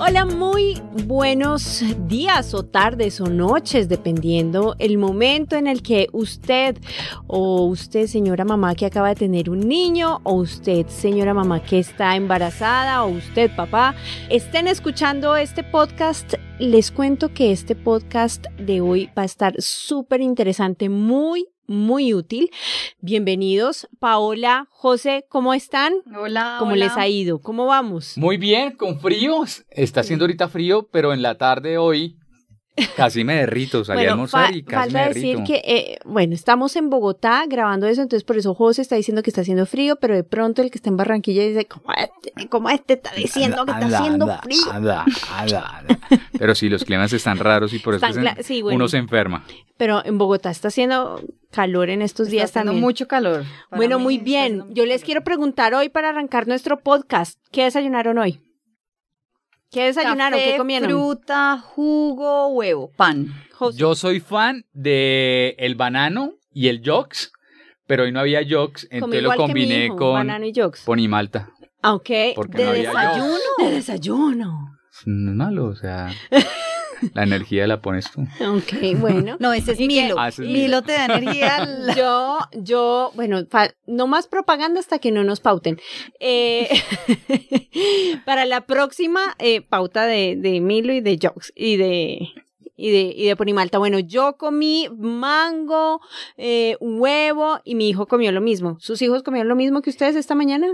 Hola, muy buenos días o tardes o noches, dependiendo el momento en el que usted o usted, señora mamá que acaba de tener un niño, o usted, señora mamá que está embarazada, o usted, papá, estén escuchando este podcast. Les cuento que este podcast de hoy va a estar súper interesante, muy muy útil. Bienvenidos, Paola, José, ¿cómo están? Hola. ¿Cómo hola. les ha ido? ¿Cómo vamos? Muy bien, con frío. Está haciendo ahorita frío, pero en la tarde hoy casi me derrito. Salí a almorzar fa- y casi me falta decir derrito. que, eh, bueno, estamos en Bogotá grabando eso, entonces por eso José está diciendo que está haciendo frío, pero de pronto el que está en Barranquilla dice, ¿cómo este, cómo este está diciendo que está haciendo frío? anda, anda, anda. Pero sí, los climas están raros y por eso Están se- sí, bueno. uno se enferma. Pero en Bogotá está haciendo calor en estos Está días haciendo también. mucho calor. Para bueno, muy bien. Yo les quiero preguntar hoy para arrancar nuestro podcast, ¿qué desayunaron hoy? ¿Qué desayunaron? Café, ¿Qué comieron? Fruta, jugo, huevo, pan. José. Yo soy fan de el banano y el yox, pero hoy no había yox, entonces lo combiné hijo, con banano y yolks. pon y malta. Ah, ok. Porque ¿De no había desayuno? yox. De desayuno. No es malo, o sea, la energía la pones tú. Ok, bueno. No, ese es Milo. Ah, ese es Milo Milo. te da energía. la- Yo, yo, bueno, fa- no más propaganda hasta que no nos pauten. Eh, para la próxima eh, pauta de, de Milo y de Jokes y de y de, y de Ponimalta. Bueno, yo comí mango, eh, huevo y mi hijo comió lo mismo. ¿Sus hijos comieron lo mismo que ustedes esta mañana?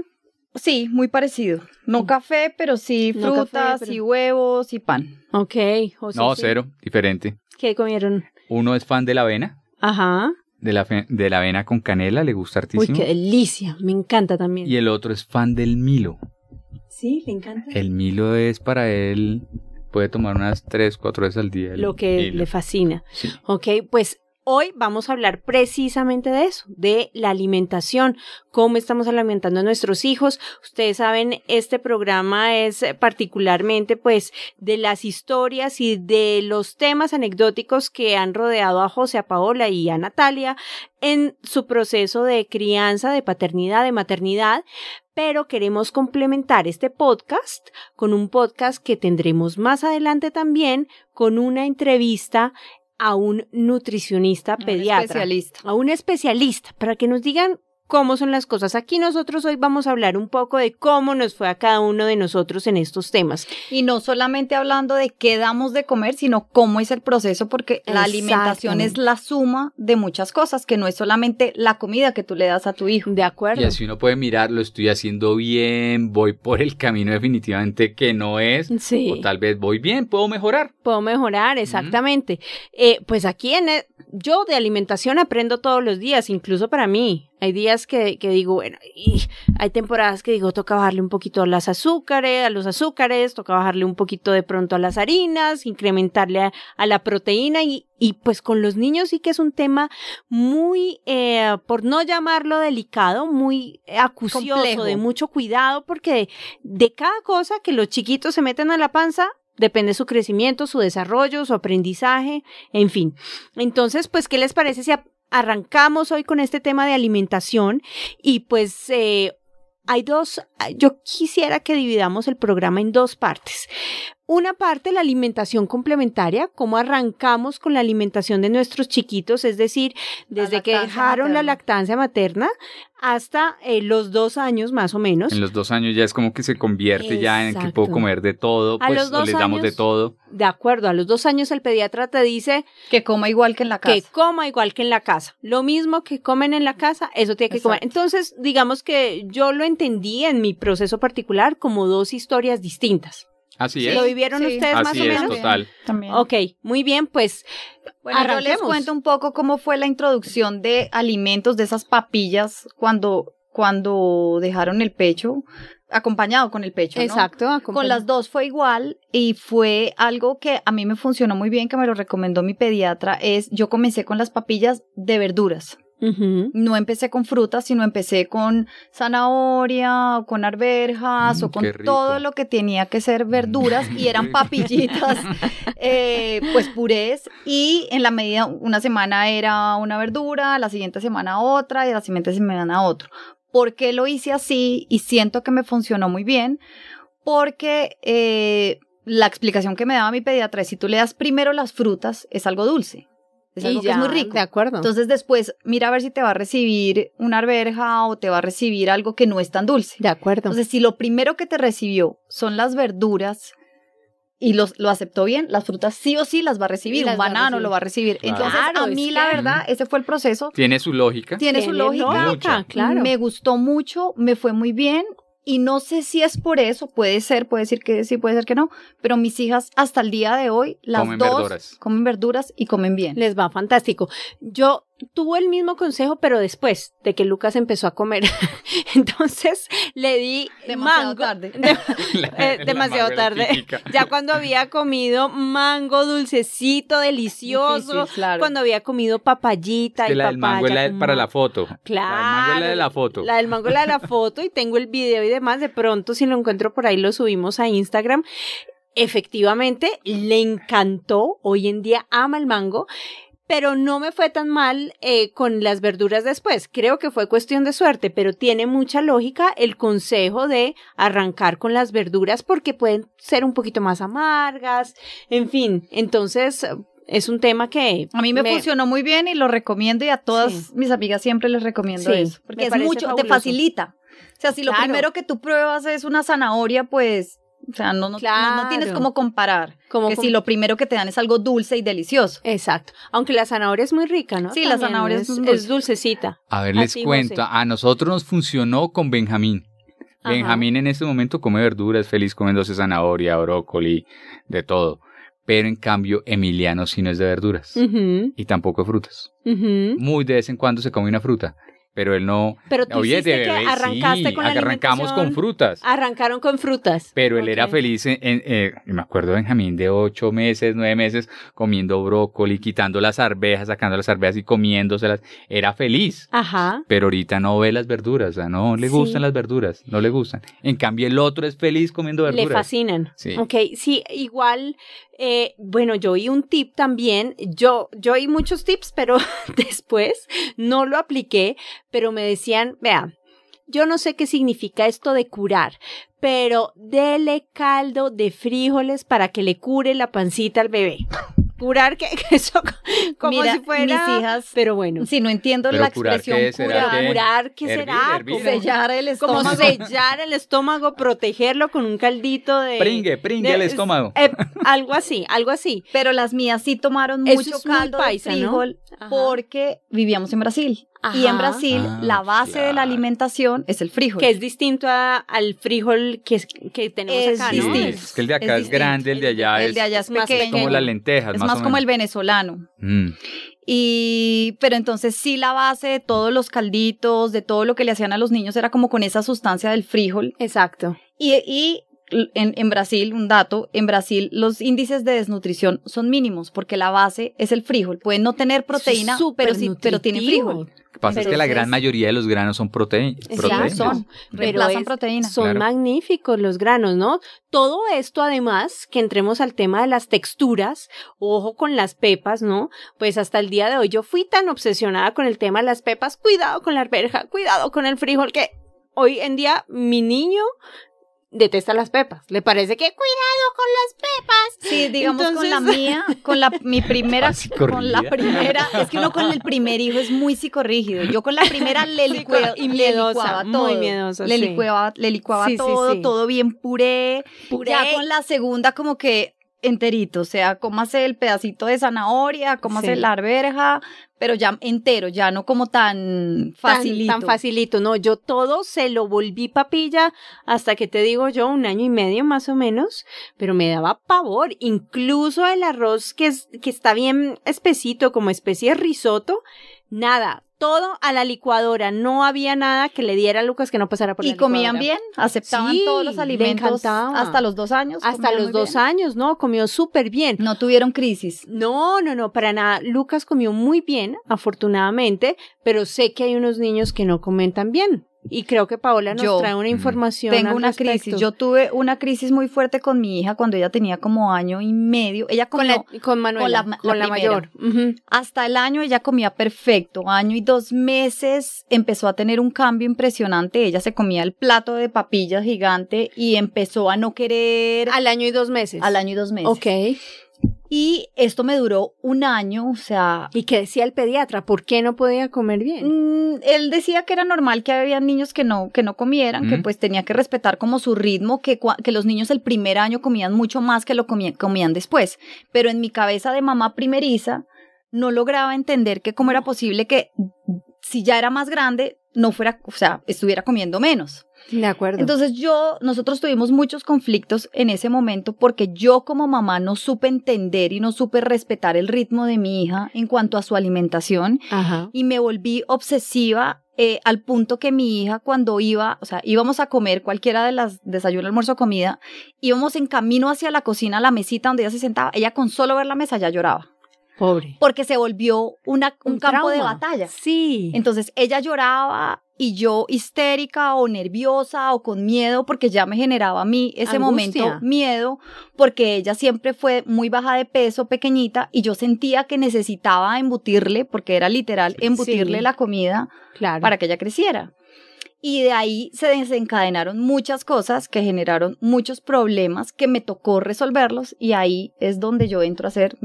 Sí, muy parecido. No café, pero sí No café, frutas pero- y huevos y pan. Ok, José. No, sí. cero, diferente. ¿Qué comieron? Uno es fan de la avena, Ajá. de la, fe- de la avena con canela, le gusta Uy, hartísimo. qué delicia. Me encanta también. Y el otro es fan del Milo. Sí, le encanta. El Milo es para él, puede tomar unas 3, 4 veces al día. el Lo que Milo. le fascina. Sí. Ok, pues hoy vamos a hablar precisamente de eso, de la alimentación, cómo estamos alimentando a nuestros hijos. Ustedes saben, este programa es particularmente pues de las historias y de los temas anecdóticos que han rodeado a José, a Paola y a Natalia en su proceso de crianza, de paternidad, de maternidad, pero queremos complementar este podcast con un podcast que tendremos más adelante también con una entrevista a un nutricionista Un pediatra, especialista. a un especialista, para que nos digan cómo son las cosas. Aquí nosotros hoy vamos a hablar un poco de cómo nos fue a cada uno de nosotros en estos temas. Y no solamente hablando de qué damos de comer, sino cómo es el proceso, porque la alimentación es la suma de muchas cosas, que no es solamente la comida que tú le das a tu hijo. ¿De acuerdo? Y así uno puede mirar, lo estoy haciendo bien, voy por el camino definitivamente que no es, Sí. o tal vez voy bien, puedo mejorar. Puedo mejorar, exactamente. Eh, pues aquí en el- yo de alimentación aprendo todos los días, incluso para mí. Hay días que, que digo, bueno, y hay temporadas que digo, toca bajarle un poquito a las azúcares, a los azúcares, toca bajarle un poquito de pronto a las harinas, incrementarle a, a la proteína y, y pues con los niños sí que es un tema muy, eh, por no llamarlo delicado, muy acucioso, Complejo. de mucho cuidado, porque de cada cosa que los chiquitos se meten a la panza, depende su crecimiento, su desarrollo, su aprendizaje, en fin. Entonces, pues, ¿qué les parece si a- arrancamos hoy con este tema de alimentación? Y pues, eh, hay dos, yo quisiera que dividamos el programa en dos partes. Una parte, la alimentación complementaria, cómo arrancamos con la alimentación de nuestros chiquitos, es decir, desde que dejaron la lactancia materna hasta eh, los dos años más o menos. En los dos años ya es como que se convierte ya en que puedo comer de todo, A pues los o dos les damos de todo. De acuerdo, a los dos años el pediatra te dice Que coma igual que en la casa. que coma igual que en la casa. Lo mismo que comen en la casa, eso tiene que comer. Entonces, digamos que yo lo entendí en mi proceso particular como dos historias distintas. Así es. ¿Lo vivieron Sí. ustedes más Así o es, menos? total. También. Ok, muy bien, pues Bueno, yo les Arranquemos. cuento un poco cómo fue la introducción de alimentos de esas papillas cuando, cuando dejaron el pecho, acompañado con el pecho. ¿no? exacto. Con las dos fue igual y fue algo que a mí me funcionó muy bien, que me lo recomendó mi pediatra, es yo comencé con las papillas de verduras. No empecé con frutas, sino empecé con zanahoria, o con arvejas, Mm, o con qué rico. todo lo que tenía que ser verduras y eran papillitas, eh, pues purés. Y en la medida, una semana era una verdura, la siguiente semana otra y la siguiente semana otro. ¿Por qué lo hice así? Y siento que me funcionó muy bien, porque eh, la explicación que me daba mi pediatra es si tú le das primero las frutas, es algo dulce. Es algo que es muy rico. De acuerdo. Entonces después mira a ver si te va a recibir una arveja o te va a recibir algo que no es tan dulce. de acuerdo. Entonces si lo primero que te recibió son las verduras y los, lo aceptó bien, las frutas sí o sí las va a recibir, un banano recibir. lo va a recibir. Claro. Entonces Claro, a mí que- la verdad, ese fue el proceso. Tiene su lógica. Tiene su lógica. Mucha. claro. Me gustó mucho, me fue muy bien. Y no sé si es por eso, puede ser, puede decir que sí, puede ser que no, pero mis hijas hasta el día de hoy, las Comen dos verduras. comen verduras y comen bien. Les va fantástico. Yo tuve el mismo consejo, pero después de que Lucas empezó a comer. Entonces le di Demasiado mango. tarde. de- La- eh, la demasiado la tarde. Ya cuando había comido mango dulcecito, delicioso. Difícil, claro. Cuando había comido papayita Que y la del mango es la con para la foto. Claro. La del mango es la de la foto. La del mango es la de la foto y tengo el video y demás. De pronto, si lo encuentro por ahí, lo subimos a Instagram. Efectivamente, le encantó. Hoy en día ama el mango. Pero no me fue tan mal eh, con las verduras después. Creo que fue cuestión de suerte, pero tiene mucha lógica el consejo de arrancar con las verduras porque pueden ser un poquito más amargas. En fin, entonces es un tema que A mí me, funcionó muy bien y lo recomiendo y a todas Sí. mis amigas siempre les recomiendo Sí, eso. me Porque es mucho, te facilita. O sea, si lo Claro. primero que tú pruebas es una zanahoria, pues, o sea, no, no, no- no tienes cómo comparar. Como que com- si lo primero que te dan es algo dulce y delicioso. Exacto. Aunque la zanahoria es muy rica, ¿no? Sí, la zanahoria es es, dulce. es dulcecita. A ver, les cuento. José. A nosotros nos funcionó con Benjamín. Ajá. Benjamín en este momento come verduras, feliz comiéndose zanahoria, brócoli, de todo. Pero en cambio, Emiliano sí no es de verduras. Y tampoco de frutas. Muy de vez en cuando se come una fruta. Pero él no. Pero tú Oye, que arrancaste sí, con la arrancamos con frutas. Arrancaron con frutas. Pero él era feliz, en, en- eh, me acuerdo de Benjamín de ocho meses, nueve meses, comiendo brócoli, quitando las arvejas, sacando las arvejas y comiéndoselas. Era feliz. Ajá. Pero ahorita no ve las verduras, o sea, no le Sí. gustan las verduras, no le gustan. En cambio, el otro es feliz comiendo verduras. Le fascinan. Sí. Ok, sí, igual, eh, bueno, yo oí un tip también, yo, yo oí muchos tips, pero después no lo apliqué, pero me decían, vea, yo no sé qué significa esto de curar, pero dele caldo de frijoles para que le cure la pancita al bebé. Curar que, que eso como Mira, si fuera, mis hijas, pero bueno. si no entiendo Pero la curar, expresión ¿qué será? curar, ¿Qué? Curar, ¿qué Hervir, será? hervir. Como- sellar el como estómago. sellar el estómago, protegerlo con un caldito de... Pringue, pringue de- el estómago. eh, algo así, algo así. Pero las mías sí tomaron Eso mucho es caldo paisa, de frijol porque vivíamos en Brasil. Y en. Brasil Ah, la base de la alimentación es el frijol. Que es distinto a- al frijol que, es- que tenemos Es acá, ¿no? distinto. Es que el de acá Es grande, el de allá el es, de allá es, es más pequeño. es como las lentejas, Es más, más o como el venezolano. Mm. Y, pero entonces sí la base de todos los calditos, de todo lo que le hacían a los niños era como con esa sustancia del frijol. Exacto. Y, y en, en Brasil, un dato, en Brasil los índices de desnutrición son mínimos porque la base es el frijol. Pueden no tener proteína, pero sí, pero tienen frijol. Lo que pasa es que la gran mayoría de los granos son proteínas. Sí, son. Pero Reemplazan es- proteína. Son Claro. magníficos los granos, ¿no? Todo esto, además, que entremos al tema de las texturas, ojo con las pepas, ¿no? Pues hasta el día de hoy yo fui tan obsesionada con el tema de las pepas, cuidado con la arveja, cuidado con el frijol, que hoy en día mi niño detesta las pepas. Le parece que cuidado con las pepas. Sí, digamos con la mía, con la mi primera, Ah, con la primera, es que uno con el primer hijo es muy psicorrígido. Yo con la primera le, y le miedosa, licuaba muy todo. miedosa, le sí. licuaba, le licuaba Sí, sí, todo, sí. todo bien puré. Puré. Ya con la segunda como que enterito, o sea, cómase el pedacito de zanahoria, cómase Sí. la arveja, pero ya entero, ya no como tan Tan- facilito. Tan, facilito, no, yo todo se lo volví papilla hasta que te digo yo un año y medio más o menos, pero me daba pavor, incluso el arroz que, es, que está bien espesito como especie de risotto, nada, todo a la licuadora, no había nada que le diera a Lucas que no pasara por la ¿Y comían bien? ¿Aceptaban Sí, todos los alimentos hasta los dos años? Hasta ¿Comían los dos bien? años, ¿no? Comió súper bien. No tuvieron crisis. No, no, no, para nada. Lucas comió muy bien, afortunadamente, pero sé que hay unos niños que no comen tan bien. Y creo que Paola nos Yo trae una información. Tengo al una respecto. crisis. Yo tuve una crisis muy fuerte con mi hija cuando ella tenía como año y medio. Ella con, comió la, con Manuela, con la- con la la, primera. mayor. Hasta el año ella comía perfecto. Año y dos meses empezó a tener un cambio impresionante. Ella se comía el plato de papillas gigante y empezó a no querer Al año y dos meses. al año y dos meses. Ok. Y esto me duró un año, o sea, ¿Y qué decía el pediatra? ¿Por qué no podía comer bien? Mm, él decía que era normal que había niños que no, que no comieran, que Mm. pues tenía que respetar como su ritmo, que, que los niños el primer año comían mucho más que lo comían, comían después. Pero en mi cabeza de mamá primeriza no lograba entender que cómo era posible que si ya era más grande, no fuera, o sea, estuviera comiendo menos. De acuerdo. Entonces yo, nosotros tuvimos muchos conflictos en ese momento porque yo como mamá no supe entender y no supe respetar el ritmo de mi hija en cuanto a su alimentación Ajá. y me volví obsesiva eh, al punto que mi hija cuando iba, o sea, íbamos a comer cualquiera de las desayuno, almuerzo, comida, íbamos en camino hacia la cocina, a la mesita donde ella se sentaba, ella con solo ver la mesa ya lloraba, Pobre. porque se volvió una, un, campo de batalla. Sí. Entonces ella lloraba y yo histérica o nerviosa o con miedo porque ya me generaba a mí ese Angustia. momento miedo porque ella siempre fue muy baja de peso, pequeñita y yo sentía que necesitaba embutirle, porque era literal, embutirle Sí. la comida claro. para que ella creciera. Y de ahí se desencadenaron muchas cosas que generaron muchos problemas que me tocó resolverlos y ahí es donde yo entro a hacer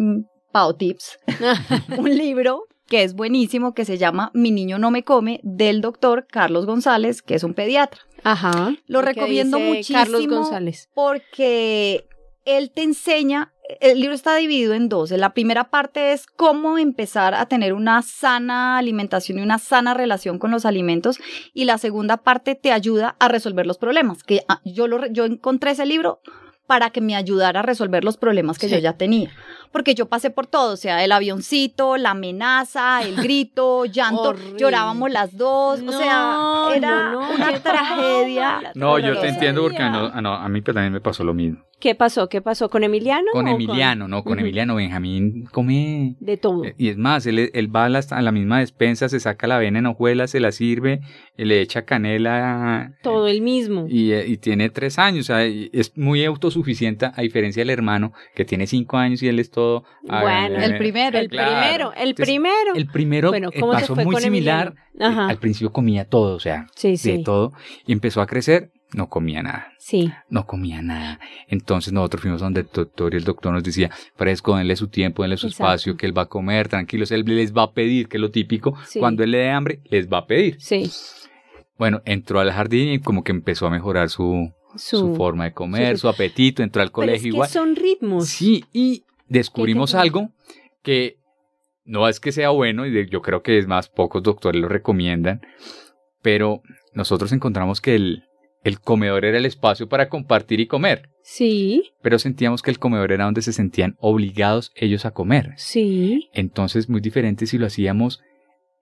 Pao Tips, un libro que es buenísimo que se llama Mi niño no me come del doctor Carlos González, que es un pediatra. Ajá. Lo recomiendo muchísimo Carlos González. porque él te enseña, el libro está dividido en dos. La primera parte es cómo empezar a tener una sana alimentación y una sana relación con los alimentos y la segunda parte te ayuda a resolver los problemas, que ah, yo, lo, yo encontré ese libro para que me ayudara a resolver los problemas que Sí. yo ya tenía. Porque yo pasé por todo, o sea, el avioncito, la amenaza, el grito, llanto, Horrible. llorábamos las dos, o sea, No, era no, no, una tragedia. No, yo te entiendo porque a, no- no- a mí también me pasó lo mismo. ¿Qué pasó? ¿Qué pasó? ¿Con Emiliano? Con Emiliano, no, con. Emiliano. Benjamín come. De todo. eh, Y es más, él, él va a la, a la misma despensa, se saca la avena en hojuelas, se la sirve, eh, le echa canela. eh, todo el mismo. Y, eh, y tiene tres años, o sea, es muy autosuficiente, a diferencia del hermano, que tiene cinco años y él es todo... ah, Bueno, eh, el primero, el claro. primero, el Entonces, primero. El primero Bueno, eh, ¿cómo pasó fue muy con similar. Eh, Al principio comía todo, o sea, Sí, de sí. todo. Y empezó a crecer, no comía nada. Sí. No comía nada. Entonces nosotros fuimos donde el doctor y el doctor nos decía, fresco, denle su tiempo, denle su Exacto. espacio, que él va a comer, tranquilos, él les va a pedir, que es lo típico. Sí. Cuando él le dé hambre, les va a pedir. Sí. Bueno, entró al jardín y como que empezó a mejorar su, su, forma de comer, su- su, apetito, entró al Pero es colegio que igual. son ritmos. Sí, y descubrimos algo que no es que sea bueno, y yo creo que es más, pocos doctores lo recomiendan, pero nosotros encontramos que el, el comedor era el espacio para compartir y comer, Sí, pero sentíamos que el comedor era donde se sentían obligados ellos a comer. sí. Entonces, muy diferente si lo hacíamos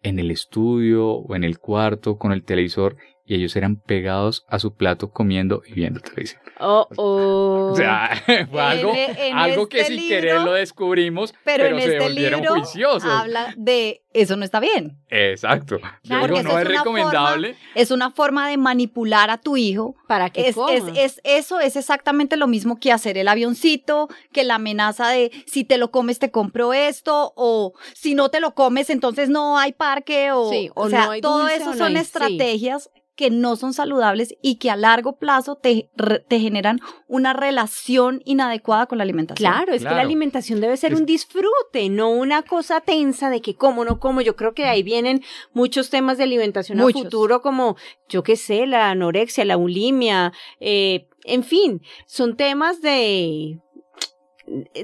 en el estudio o en el cuarto con el televisor y ellos eran pegados a su plato comiendo y viendo televisión. Oh, oh. O sea, fue algo, En- en algo que este sin libro- querer lo descubrimos, Pero, pero, en se este volvieron libro juiciosos. habla de eso no está bien. Exacto. Claro, Yo porque digo, eso no es recomendable. Es una forma de manipular a tu hijo. Para que Es, coma. es, es- eso es exactamente lo mismo que hacer el avioncito, que la amenaza de si te lo comes te compro esto, o si no te lo comes entonces no hay parque, o, Sí, o o sea, no hay todo dulce eso no son hay- sí. estrategias que no son saludables y que a largo plazo te, te generan una relación inadecuada con la alimentación. Claro, es que la alimentación debe ser Es- un disfrute, no una cosa tensa de que como no como. Yo creo que ahí vienen muchos temas de alimentación Muchos. a futuro, como, yo qué sé, la anorexia, la bulimia, eh, en fin, son temas de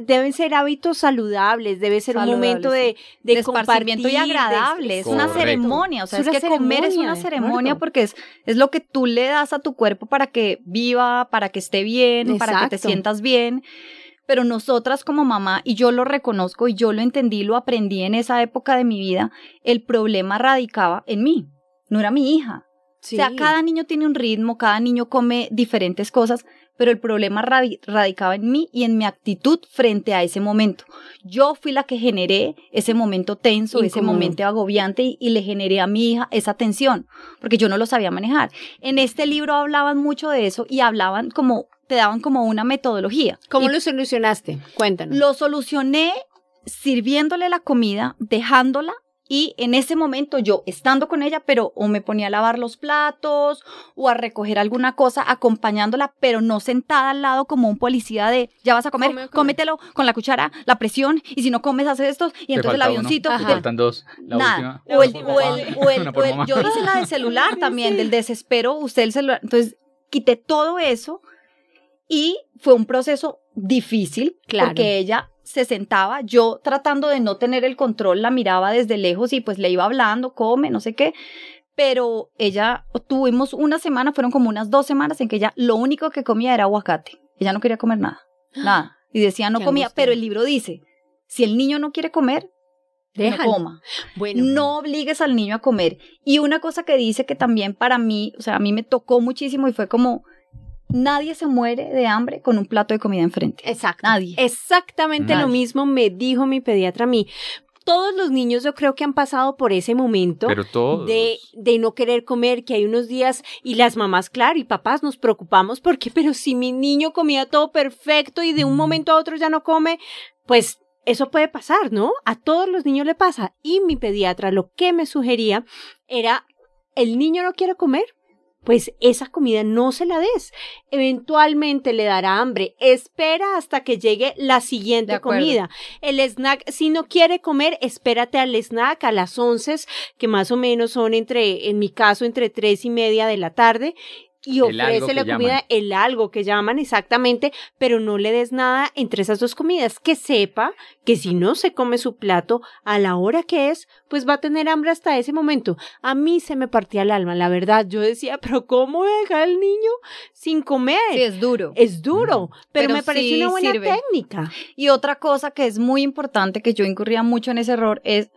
deben ser hábitos saludables, debe ser un momento de, de, de esparcimiento y agradable. Es una ceremonia. O sea, Es que comer es una ceremonia porque es, es lo que tú le das a tu cuerpo para que viva, para que esté bien, para que te sientas bien. Pero nosotras como mamá, y yo lo reconozco y yo lo entendí, lo aprendí en esa época de mi vida, el problema radicaba en mí, no era mi hija. Sí. O sea, cada niño tiene un ritmo, cada niño come diferentes cosas, pero el problema radi- radicaba en mí y en mi actitud frente a ese momento. Yo fui la que generé ese momento tenso, ese momento agobiante y, y le generé a mi hija esa tensión, porque yo no lo sabía manejar. En este libro hablaban mucho de eso y hablaban como, te daban como una metodología. ¿Cómo Y lo solucionaste? Cuéntanos. lo solucioné sirviéndole la comida, dejándola y en ese momento yo estando con ella, pero o me ponía a lavar los platos o a recoger alguna cosa acompañándola, pero no sentada al lado como un policía de ya vas a comer, Come, come. cómetelo con la cuchara, la presión y si no comes haces esto y Te entonces el avioncito te faltan dos. La nada. última. O el, o el, o el- o el- yo hice la del celular también, del desespero, usted el celular. Entonces, quité todo eso y fue un proceso difícil Claro. porque ella se sentaba, yo tratando de no tener el control, la miraba desde lejos y pues le iba hablando, come, no sé qué. Pero ella, tuvimos una semana, fueron como unas dos semanas en que ella lo único que comía era aguacate. Ella no quería comer nada, nada. Y decía no Qué comía, angustia. pero el libro dice, si el niño no quiere comer, Déjalo. no coma. Bueno, No obligues al niño a comer. Y una cosa que dice que también para mí, o sea, a mí me tocó muchísimo y fue como, nadie se muere de hambre con un plato de comida enfrente. exacto. Nadie. Exactamente lo mismo me dijo mi pediatra a mí. Todos los niños yo creo que han pasado por ese momento. Pero todos. de, de no querer comer, que hay unos días y las mamás, claro, y papás nos preocupamos porque, pero si mi niño comía todo perfecto y de un momento a otro ya no come, pues eso puede pasar, ¿no? A todos los niños le pasa. Y mi pediatra lo que me sugería era, el niño no quiere comer, pues esa comida no se la des. Eventualmente le dará hambre. Espera hasta que llegue la siguiente comida. El snack, si no quiere comer, espérate al snack a las 11, que más o menos son entre, en mi caso, entre tres y media de la tarde. Y ofrece la comida, llaman. el algo que llaman exactamente, pero no le des nada entre esas dos comidas. Que sepa que si no se come su plato a la hora que es, pues va a tener hambre hasta ese momento. A mí se me partía el alma, la verdad. Yo decía, pero ¿cómo voy a dejar al niño sin comer? Sí, es duro. Es duro, pero, Pero me pareció sí una buena sirve. técnica. Y otra cosa que es muy importante, que yo incurría mucho en ese error, es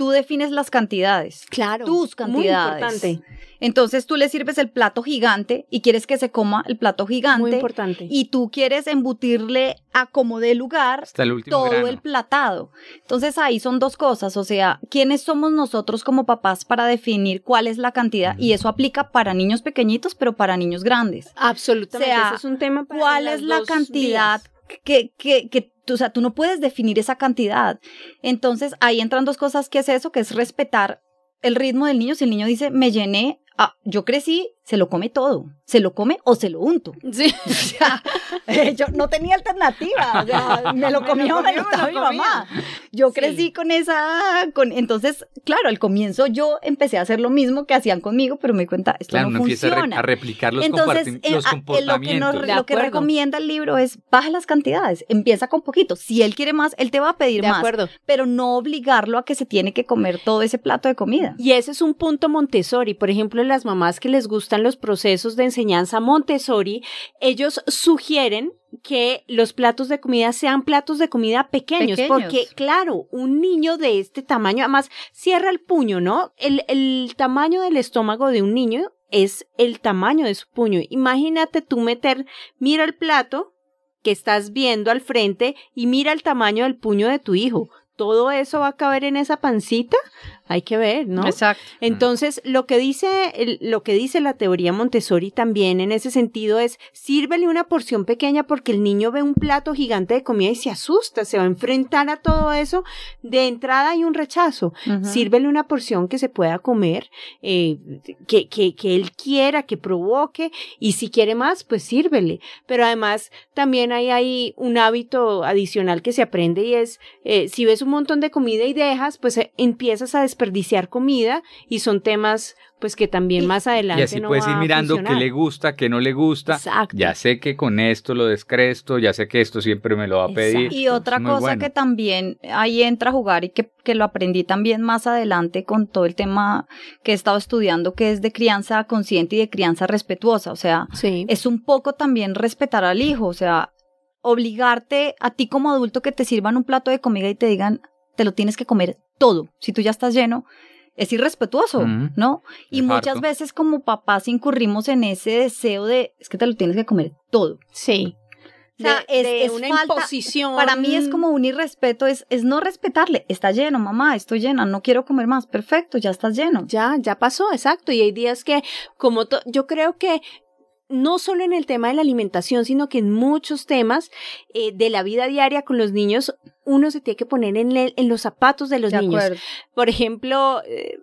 tú defines las cantidades. Claro. Tus Muy cantidades. importante. Entonces tú le sirves el plato gigante y quieres que se coma el plato gigante. Muy importante. Y tú quieres embutirle a como de lugar Hasta el último todo grano. el platado. Entonces ahí son dos cosas, o sea, ¿quiénes somos nosotros como papás para definir cuál es la cantidad? Y eso aplica para niños pequeñitos, pero para niños grandes. Absolutamente. O sea, ese es un tema para ¿Cuál las es la dos cantidad que, que, que o sea, tú no puedes definir esa cantidad? Entonces ahí entran dos cosas que es eso, que es respetar el ritmo del niño. Si el niño dice, me llené, ah, yo crecí, se lo come todo. Se lo come o se lo unto. Sí. O sea, eh, yo no tenía alternativa. O sea, me lo Me lo comía o me comía lo me lo mi mamá. Yo Sí. crecí con esa. Con, entonces, claro, al comienzo yo empecé a hacer lo mismo que hacían conmigo, pero me di cuenta, esto Claro, no uno empieza a, re- funciona. a replicar los, Entonces, en- los lo que, comportamientos. nos- De lo que recomienda el libro es baja las cantidades, empieza con poquito. Si él quiere más, él te va a pedir De más, acuerdo. pero no obligarlo a que se tiene que comer todo ese plato de comida. Y ese es un punto Montessori. Por ejemplo, las mamás que les gustan los procesos de enseñanza Montessori, ellos sugieren que los platos de comida sean platos de comida pequeños, Pequeños. porque claro, un niño de este tamaño, además cierra el puño, ¿no? El, el tamaño del estómago de un niño es el tamaño de su puño. Imagínate tú meter, mira el plato que estás viendo al frente y mira el tamaño del puño de tu hijo. ¿Todo eso va a caber en esa pancita? Hay que ver, ¿no? Exacto. Entonces, lo que dice lo que dice la teoría Montessori también en ese sentido es sírvele una porción pequeña porque el niño ve un plato gigante de comida y se asusta, se va a enfrentar a todo eso. De entrada hay un rechazo. Sírvele una porción que se pueda comer, eh, que, que, que él quiera, que provoque, y si quiere más, pues sírvele. Pero además también hay ahí un hábito adicional que se aprende y es, eh, si ves un un montón de comida y dejas, pues eh, empiezas a desperdiciar comida y son temas pues que también Y- más adelante Y así no puedes va ir a mirando qué le gusta, qué no le gusta. Exacto. Ya sé que con esto lo descresto, ya sé que esto siempre me lo va a pedir. Exacto. Y otra cosa bueno. que también ahí entra a jugar y que, que lo aprendí también más adelante con todo el tema que he estado estudiando, que es de crianza consciente y de crianza respetuosa. O sea, Sí. es un poco también respetar al hijo, o sea, obligarte a ti como adulto que te sirvan un plato de comida y te digan, te lo tienes que comer todo. Si tú ya estás lleno, es irrespetuoso. ¿no? Y muchas harto. veces como papás incurrimos en ese deseo de, es que te lo tienes que comer todo. Sí. O sea, de, es- de es una falta- imposición. Para mí es como un irrespeto, es, es no respetarle. Está lleno, mamá, estoy llena, no quiero comer más. Perfecto, ya estás lleno. Ya, ya pasó, exacto. Y hay días que, como yo creo que no solo en el tema de la alimentación, sino que en muchos temas eh, de la vida diaria con los niños, uno se tiene que poner en, le- en los zapatos de los De niños. acuerdo. Por ejemplo, eh,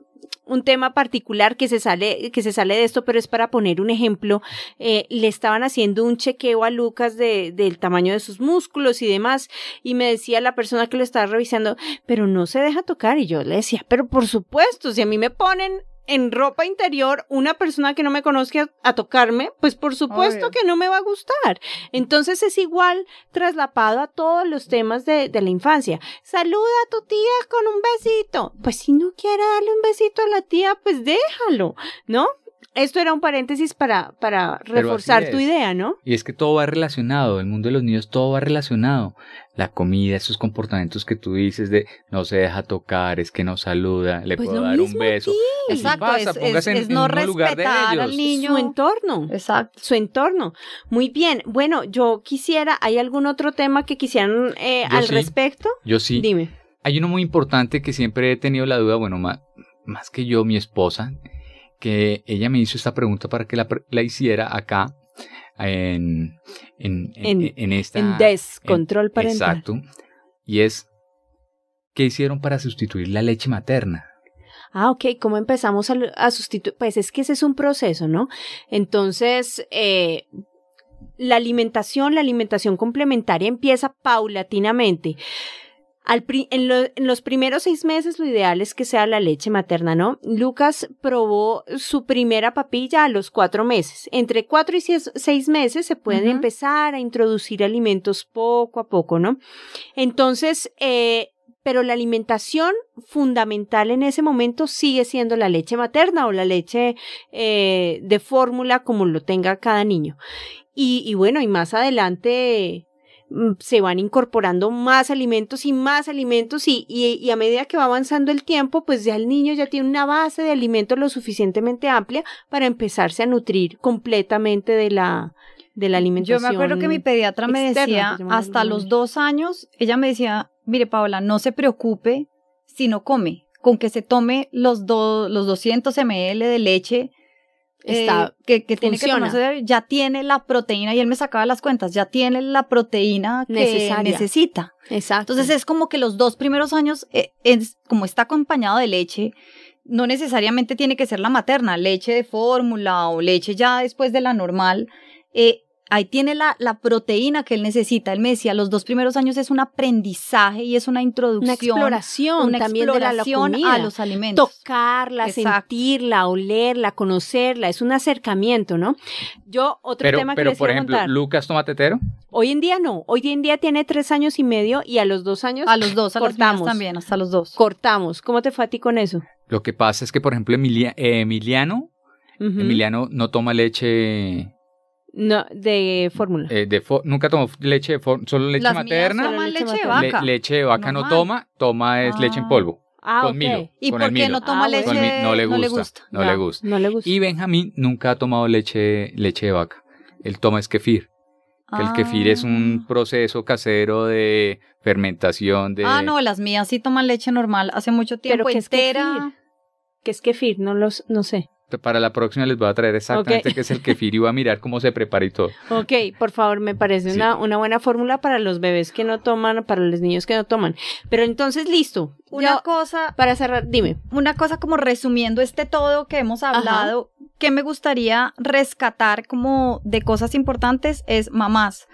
un tema particular que se sale, que se sale de esto, pero es para poner un ejemplo. eh, le estaban haciendo un chequeo a Lucas de, del tamaño de sus músculos y demás, y me decía la persona que lo estaba revisando, pero no se deja tocar. Y yo le decía, pero por supuesto, si a mí me ponen en ropa interior una persona que no me conozca a tocarme, pues por supuesto Obvio. que no me va a gustar. Entonces es igual traslapado a todos los temas de, de la infancia. Saluda a tu tía con un besito. Pues si no quiere darle un besito a la tía, pues déjalo, ¿no? Esto era un paréntesis para, para reforzar tu idea, ¿no? Y es que todo va relacionado, el mundo de los niños todo va relacionado. La comida, esos comportamientos que tú dices de no se deja tocar, es que no saluda, le Pues puedo lo dar un beso. Así Exacto, pasa, es- en, es en no un lugar de respetar al niño. Su entorno. Exacto. Su entorno. Muy bien. Bueno, yo quisiera, ¿hay algún otro tema que quisieran eh, al sí. respecto? Yo sí. Dime. Hay uno muy importante que siempre he tenido la duda, bueno, ma- más que yo, mi esposa, que ella me hizo esta pregunta para que la, la hiciera acá en, en, en, esta... en descontrol en- parental. Exacto. Y es, ¿qué hicieron para sustituir la leche materna? Ah, ok, ¿cómo empezamos a, a sustituir? Pues es que ese es un proceso, ¿no? Entonces, eh, la alimentación, la alimentación complementaria empieza paulatinamente. Al pri- en, lo- en los primeros seis meses lo ideal es que sea la leche materna, ¿no? Lucas probó su primera papilla a los cuatro meses. Entre cuatro y seis, meses se pueden empezar a introducir alimentos poco a poco, ¿no? Entonces, eh, pero la alimentación fundamental en ese momento sigue siendo la leche materna o la leche eh, de fórmula como lo tenga cada niño. Y, y bueno, y más adelante se van incorporando más alimentos y más alimentos y, y, y a medida que va avanzando el tiempo, pues ya el niño ya tiene una base de alimentos lo suficientemente amplia para empezarse a nutrir completamente de la, de la Yo alimentación. me acuerdo que mi pediatra me externa, decía, hasta los dos años, ella me decía, mire Paola, no se preocupe si no come, con que se tome los, do- los 200 ml de leche eh, Está- que, que tiene que tomarse, ya tiene la proteína, y él me sacaba las cuentas, ya tiene la proteína que Necesaria. necesita. Exacto. Entonces es como que los dos primeros años, eh, es, como está acompañado de leche, no necesariamente tiene que ser la materna, leche de fórmula o leche ya después de la normal. eh, ahí tiene la, la proteína que él necesita. Él me decía, los dos primeros años es un aprendizaje y es una introducción. una exploración una también de la, la exploración a los alimentos. Tocarla, Exacto. sentirla, olerla, conocerla, es un acercamiento, ¿no? Yo, otro Pero, tema que pero les por ejemplo, contar. Lucas toma tetero. Hoy en día no, hoy en día tiene tres años y medio y a los dos años A los dos, a las mías cortamos. también, hasta los dos. cortamos. ¿Cómo te fue a ti con eso? Lo que pasa es que, por ejemplo, Emilia- eh, Emiliano. Emiliano no toma leche No, de fórmula. eh, de fo- nunca tomó leche de for- solo leche Las mías materna. toman leche leche de vaca. Le- leche de vaca no toma, toma es leche en Ah. polvo. ah, con. Milo. ¿Y con por qué Milo. no toma Ah, leche? Mi- no le no le gusta. No Ya, le gusta. No le gusta. Y Benjamín nunca ha tomado leche, leche de vaca. Él toma es kefir. Que el kefir es un proceso casero de fermentación de... Ah, no, las mías sí toman leche normal hace mucho tiempo ¿qué es entera. kefir? ¿Qué es kefir? No los, no sé. Para la próxima les voy a traer exactamente Ok. qué es el kefir y voy a mirar cómo se prepara y todo. Ok, por favor, me parece Sí. una, una buena fórmula para los bebés que no toman, para los niños que no toman. Pero entonces, listo. Una cosa, para cerrar, dime. una cosa como resumiendo este todo que hemos hablado, que me gustaría rescatar como de cosas importantes es mamás.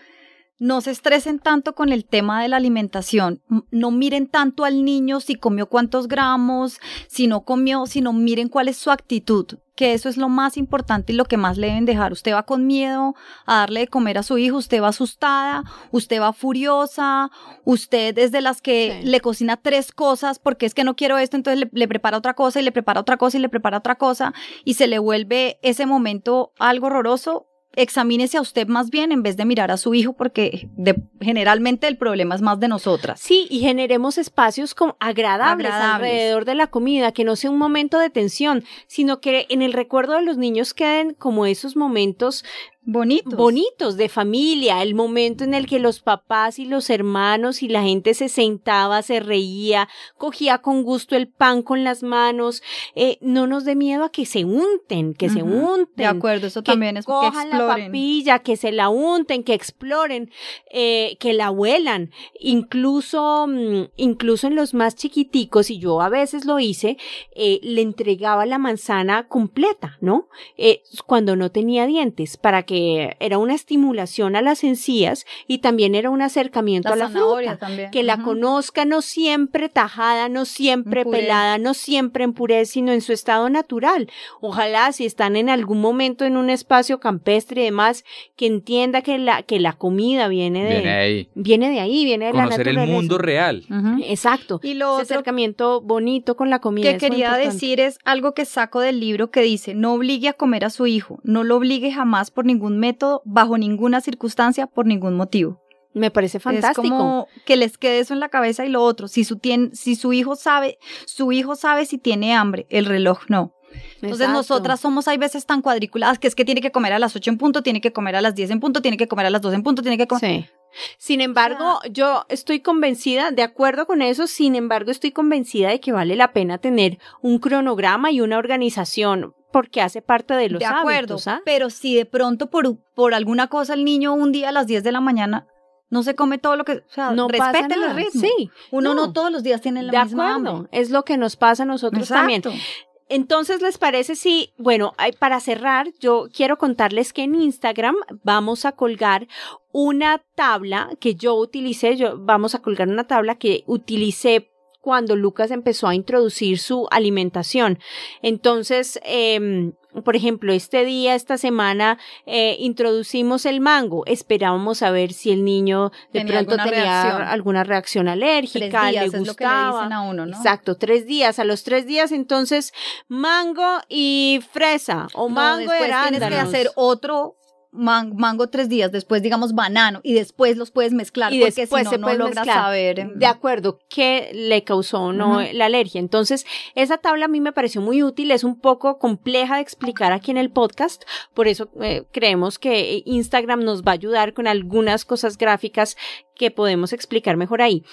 No se estresen tanto con el tema de la alimentación. No miren tanto al niño si comió cuántos gramos, si no comió, sino miren cuál es su actitud, que eso es lo más importante y lo que más le deben dejar. Usted va con miedo a darle de comer a su hijo, usted va asustada, usted va furiosa, usted es de las que Sí. le cocina tres cosas porque es que no quiero esto, entonces le, le prepara otra cosa y le prepara otra cosa y le prepara otra cosa y se le vuelve ese momento algo horroroso examínese a usted más bien en vez de mirar a su hijo porque de- generalmente el problema es más de nosotras. Sí, y generemos espacios como agradables, Agradables. alrededor de la comida, que no sea un momento de tensión, sino que en el recuerdo de los niños queden como esos momentos Bonitos. bonitos de familia, el momento en el que los papás y los hermanos y la gente se sentaba, se reía, cogía con gusto el pan con las manos, eh, no nos dé miedo a que se unten, que se unten. De acuerdo, eso también es que cojan la papilla, que se la unten, que exploren, eh, que la huelan. Incluso, mm, incluso en los más chiquiticos, y yo a veces lo hice, eh, le entregaba la manzana completa, ¿no? Eh, cuando no tenía dientes, para que era una estimulación a las encías y también era un acercamiento La a la fruta. también. Que la conozca no siempre tajada, no siempre pelada, no siempre en puré, sino en su estado natural. Ojalá si están en algún momento en un espacio campestre y demás, que entienda que la, que la comida viene de, Viene ahí. viene de ahí, viene de la Conocer el naturaleza. mundo real. Exacto. Y lo Ese otro acercamiento bonito con la comida. que quería decir es algo que saco del libro que dice, no obligue a comer a su hijo, no lo obligue jamás por ningún método, bajo ninguna circunstancia, por ningún motivo. Me parece fantástico. Es como que les quede eso en la cabeza y lo otro, si su, tien- si su hijo sabe, su hijo sabe si tiene hambre, el reloj no. Entonces Exacto. nosotras somos hay veces tan cuadriculadas que es que tiene que comer a las 8 en punto, tiene que comer a las 10 en punto, tiene que comer a las 2 en punto, tiene que comer... Sí. Sin embargo, yo estoy convencida, de acuerdo con eso, sin embargo, estoy convencida de que vale la pena tener un cronograma y una organización porque hace parte de los de acuerdo, hábitos, ¿ah? pero si de pronto por, por alguna cosa el niño un día a las 10 de la mañana no se come todo lo que, o sea, No respete el ritmo. Sí, Uno no. no. todos los días tiene la de misma acuerdo. hambre. Es lo que nos pasa a nosotros también. Exacto. Entonces, ¿les parece si, bueno, para cerrar, yo quiero contarles que en Instagram vamos a colgar una tabla que yo utilicé, yo vamos a colgar una tabla que utilicé cuando Lucas empezó a introducir su alimentación. Entonces, em, por ejemplo, este día, esta semana, eh, introducimos el mango. Esperábamos a ver si el niño de Tenía pronto alguna tenía reacción. alguna reacción alérgica, Tres días le es lo que le gustaba. dicen a uno, ¿no? Exacto, tres días. A los tres días, entonces, mango y fresa o No, mango después y tienes que arándanos. hacer otro man- mango tres días, después digamos banano y después los puedes mezclar y porque después si no, se no puede logras mezclar. saber. em, De acuerdo, qué le causó o no la alergia. Entonces, esa tabla a mí me pareció muy útil, es un poco compleja de explicar aquí en el podcast, por eso eh, creemos que Instagram nos va a ayudar con algunas cosas gráficas que podemos explicar mejor ahí.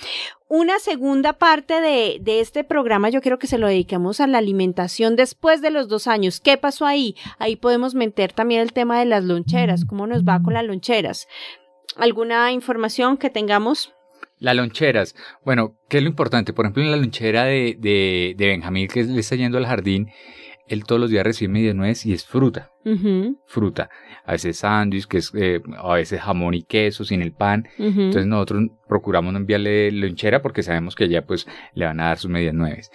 Una segunda parte de, de este programa yo quiero que se lo dediquemos a la alimentación después de los dos años. ¿Qué pasó ahí? Ahí podemos meter también el tema de las loncheras, cómo nos va con las loncheras. ¿Alguna información que tengamos? Las loncheras. Bueno, ¿qué es lo importante? Por ejemplo, en la lonchera de, de, de Benjamín, que le está yendo al jardín, él todos los días recibe media nuez y es fruta. Fruta. A veces sándwich, que es eh, a veces jamón y queso sin el pan. Entonces nosotros procuramos no enviarle lonchera porque sabemos que ya pues le van a dar sus medias nueves.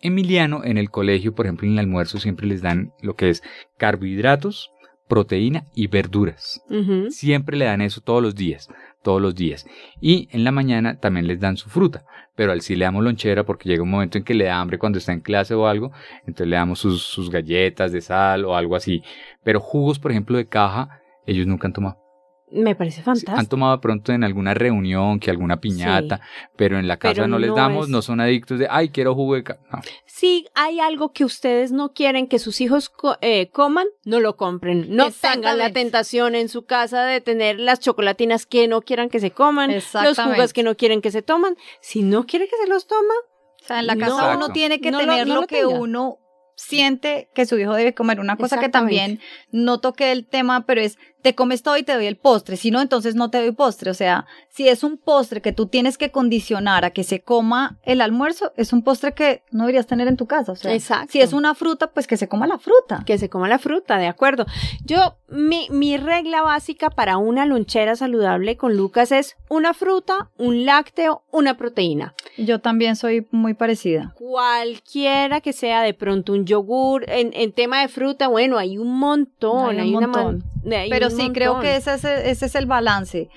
Emiliano en el colegio, por ejemplo, en el almuerzo siempre les dan lo que es carbohidratos, proteína y verduras. Siempre le dan eso todos los días, todos los días. Y en la mañana también les dan su fruta, pero al sí le damos lonchera porque llega un momento en que le da hambre cuando está en clase o algo, entonces le damos sus, sus galletas de sal o algo así. Pero jugos, por ejemplo, de caja, ellos nunca han tomado. Me parece Sí, fantástico. Han tomado pronto en alguna reunión, que alguna piñata, pero en la casa Pero no les no damos, es- no son adictos de, ay, quiero jugo de. No. Si hay algo que ustedes no quieren que sus hijos co- eh, coman, no lo compren. No tengan la tentación en su casa de tener las chocolatinas que no quieran que se coman, los jugos que no quieren que se toman. Si no quiere que se los toma, O sea, en la No. casa uno Exacto. tiene que No lo- tener no lo, lo que tenga. uno siente que su hijo debe comer. Una cosa que también no toqué el tema, pero es, te comes todo y te doy el postre, si no, entonces no te doy postre. O sea, si es un postre que tú tienes que condicionar a que se coma el almuerzo, es un postre que no deberías tener en tu casa. O sea, Exacto. si es una fruta, pues que se coma la fruta. Que se coma la fruta, de acuerdo. Yo, mi, mi regla básica para una lonchera saludable con Lucas es una fruta, un lácteo, una proteína. Yo también soy muy parecida. Cualquiera que sea de pronto un yogur, en, en tema de fruta, bueno, hay un montón, Hay un una man- montón. hay Pero un sí, creo que ese es, ese es el balance.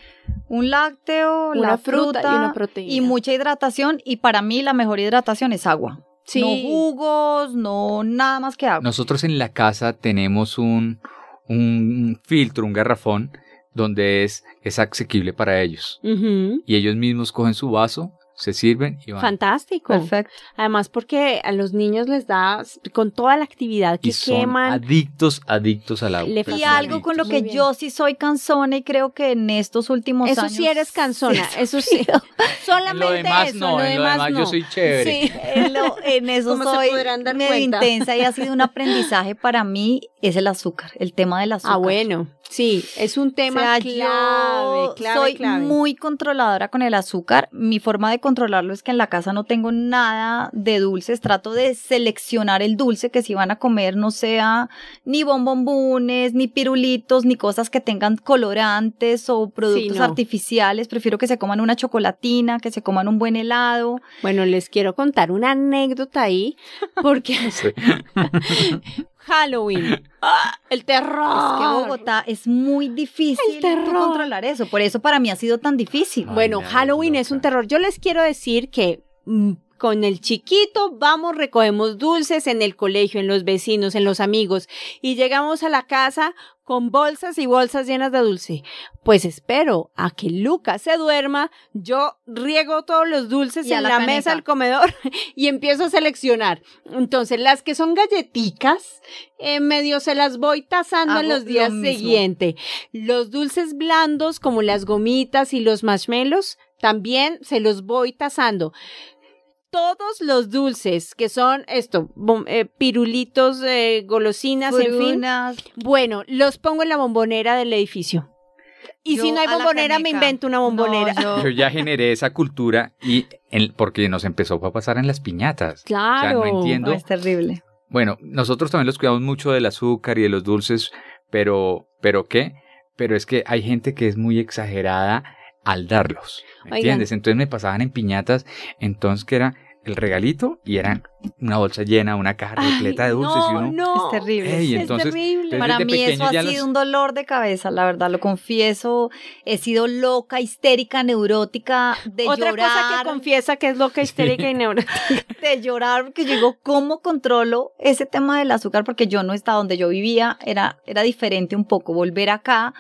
Un lácteo, Una la fruta fruta, y una proteína. y mucha hidratación. Y para mí la mejor hidratación es agua. Sí. No jugos, no nada más que agua. Nosotros en la casa tenemos un, un filtro, un garrafón, donde es, es asequible para ellos. Y ellos mismos cogen su vaso, se sirven y van. Fantástico. Perfecto. Además, porque a los niños les da, con toda la actividad que y son queman, adictos, adictos al agua. Le Y algo con lo que yo sí soy cansona y creo que en estos últimos eso años. sí eres cansona, eso sí. Solamente En lo demás eso, no, lo en lo demás demás no. yo soy chévere. Sí. En, lo- en eso soy medio intensa y ha sido un aprendizaje para mí es el azúcar, el tema del azúcar. Ah, bueno, sí, es un tema o sea, clave, yo clave, soy clave. muy controladora con el azúcar. Mi forma de controlarlo es que en la casa no tengo nada de dulces. Trato de seleccionar el dulce que si van a comer no sea ni bombombones, ni pirulitos, ni cosas que tengan colorantes o productos no. artificiales. Prefiero que se coman una chocolatina, que se coman un buen helado. Bueno, les quiero contar una anécdota ahí, porque Sí. Halloween, ¡ah! el terror. Es que Bogotá es muy difícil El terror. controlar eso. Por eso para mí ha sido tan difícil. Ay, Bueno, Halloween es un terror. Yo les quiero decir que mm, con el chiquito vamos, recogemos dulces en el colegio, en los vecinos, en los amigos y llegamos a la casa con bolsas y bolsas llenas de dulce. Pues espero a que Lucas se duerma, yo riego todos los dulces Y en la mesa del comedor y empiezo a seleccionar. Entonces, las que son galletitas, en medio se las voy tasando en los días lo siguientes. Los dulces blandos, como las gomitas y los marshmallows, también se los voy tasando. Todos los dulces que son esto, bom- eh, pirulitos, eh, golosinas, en fin. Bueno, los pongo en la bombonera del edificio. Y Yo si no hay bombonera, me invento una bombonera. No, yo- Yo ya generé esa cultura y en- porque nos empezó a pasar en las piñatas. Claro. O sea, no entiendo. no, es terrible. Bueno, nosotros también los cuidamos mucho del azúcar y de los dulces, pero, ¿pero qué? Pero es que hay gente que es muy exagerada al darlos, ¿me Oigan. entiendes? Entonces me pasaban en piñatas, entonces que era el regalito y era una bolsa llena, una caja repleta de dulces no, y uno... no, Es terrible. Ey, es entonces, terrible. Para mí eso ha sido los- un dolor de cabeza, la verdad, lo confieso. He sido loca, histérica, neurótica, de Otra llorar, cosa que confiesa que es loca, histérica y neurótica. de llorar, porque yo digo, ¿cómo controlo ese tema del azúcar? Porque yo no estaba donde yo vivía, era, era diferente un poco. Volver acá,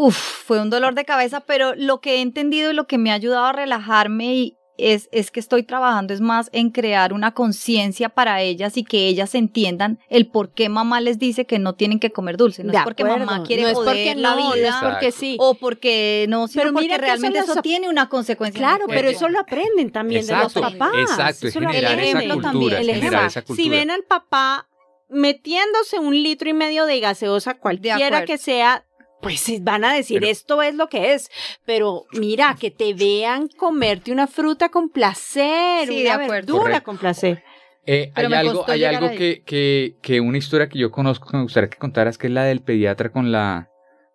uf, fue un dolor de cabeza, pero lo que he entendido y lo que me ha ayudado a relajarme y es, es que estoy trabajando es más en crear una conciencia para ellas y que ellas entiendan el por qué mamá les dice que no tienen que comer dulce. No De es porque acuerdo. mamá quiere no es joder porque la no, vida. no es porque sí. O porque no, sino Pero porque realmente eso tiene una consecuencia. Claro, pero eso lo aprenden también de los papás. exacto, es Eso lo generar esa aprenden. cultura, El es generar ejemplo. esa cultura. Si ven al papá metiéndose un litro y medio de gaseosa, cualquiera acuerdo. que sea, pues van a decir Pero- esto es lo que es. Pero mira, que te vean comerte una fruta con placer, Sí, una verdura Correcto. con placer. Eh, hay algo, hay algo que, que, que una historia que yo conozco que me gustaría que contaras, que es la del pediatra con la,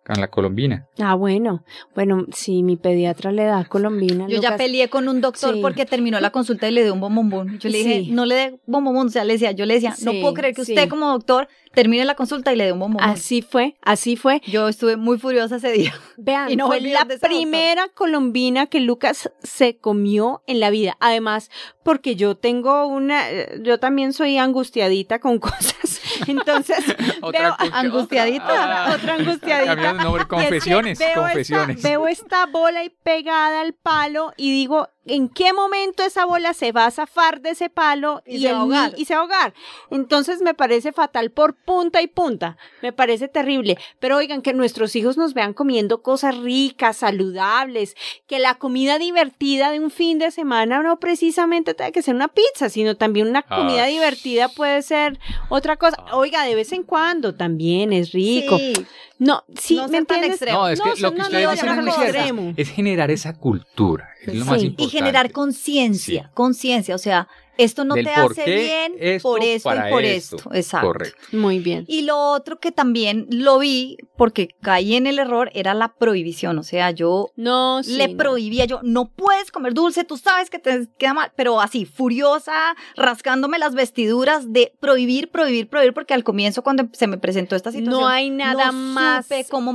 con la colombina. Ah, bueno. Bueno, sí, mi pediatra le da colombina. Yo ya peleé con un doctor Sí. porque terminó la consulta y le dio un bombombón. Yo le dije, Sí. no le dé bombombón. O sea, le decía, yo le decía, no puedo creer que sí. usted como doctor termine la consulta y le dé un bombombón. Así fue, así fue. Yo estuve muy furiosa ese día. Vean, Y no fue la doctor. primera colombina que Lucas se comió en la vida. Además, porque yo tengo una, yo también soy angustiadita con cosas. Entonces, Otra veo, angustiadita. otra- otra angustiadita. Cambiando de nombre, Y es que confesiones, veo confesiones. Esta, veo esta bola ahí pegada al palo y digo, ¿en qué momento esa bola se va a zafar de ese palo Y se va a el ahogar. ni- y se va a ahogar? Entonces me parece fatal por punta y punta. Me parece terrible. Pero oigan, que nuestros hijos nos vean comiendo cosas ricas, saludables, que la comida divertida de un fin de semana no precisamente tenga que ser una pizza, sino también una Ah. comida divertida puede ser otra cosa. Oiga, de vez en cuando también es rico. Sí. No, sí, No ¿me tan entiendes? extremo. No, es que No, lo que no, ustedes no, dicen no, es extremo. Generar esa cultura. Es lo más Sí. Y importante. generar conciencia, conciencia, o sea, esto no te hace qué bien esto por esto para y por esto. esto. Exacto. Correcto. Muy bien. Y lo otro que también lo vi, porque caí en el error, era la prohibición. O sea, yo No, sí, le no. prohibía, yo, no puedes comer dulce, tú sabes que te queda mal, pero así, furiosa, rascándome las vestiduras de prohibir, prohibir, prohibir, porque al comienzo cuando se me presentó esta situación, No hay nada no más supe cómo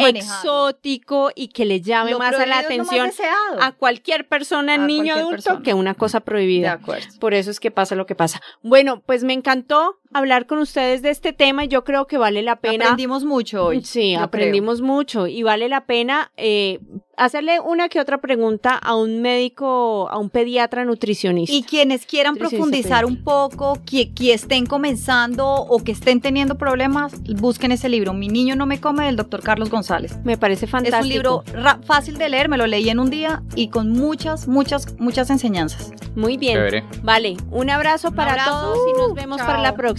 exótico y que le llame Lo más a la atención a cualquier persona, A niño cualquier adulto, persona. que una cosa De prohibida. acuerdo. Por eso es que pasa lo que pasa. Bueno, pues me encantó hablar con ustedes de este tema y yo creo que vale la pena. Aprendimos mucho hoy. Sí, yo aprendimos mucho y vale la pena eh, hacerle una que otra pregunta a un médico, a un pediatra nutricionista. Y quienes quieran profundizar un poco, que, que estén comenzando o que estén teniendo problemas, busquen ese libro. Mi niño no me come del doctor Carlos González. me parece fantástico. Es un libro fácil de leer, me lo leí en un día y con muchas, muchas, muchas enseñanzas. Muy bien. Chévere. Vale, un abrazo para abrazo. todos y nos vemos Chao. para la próxima.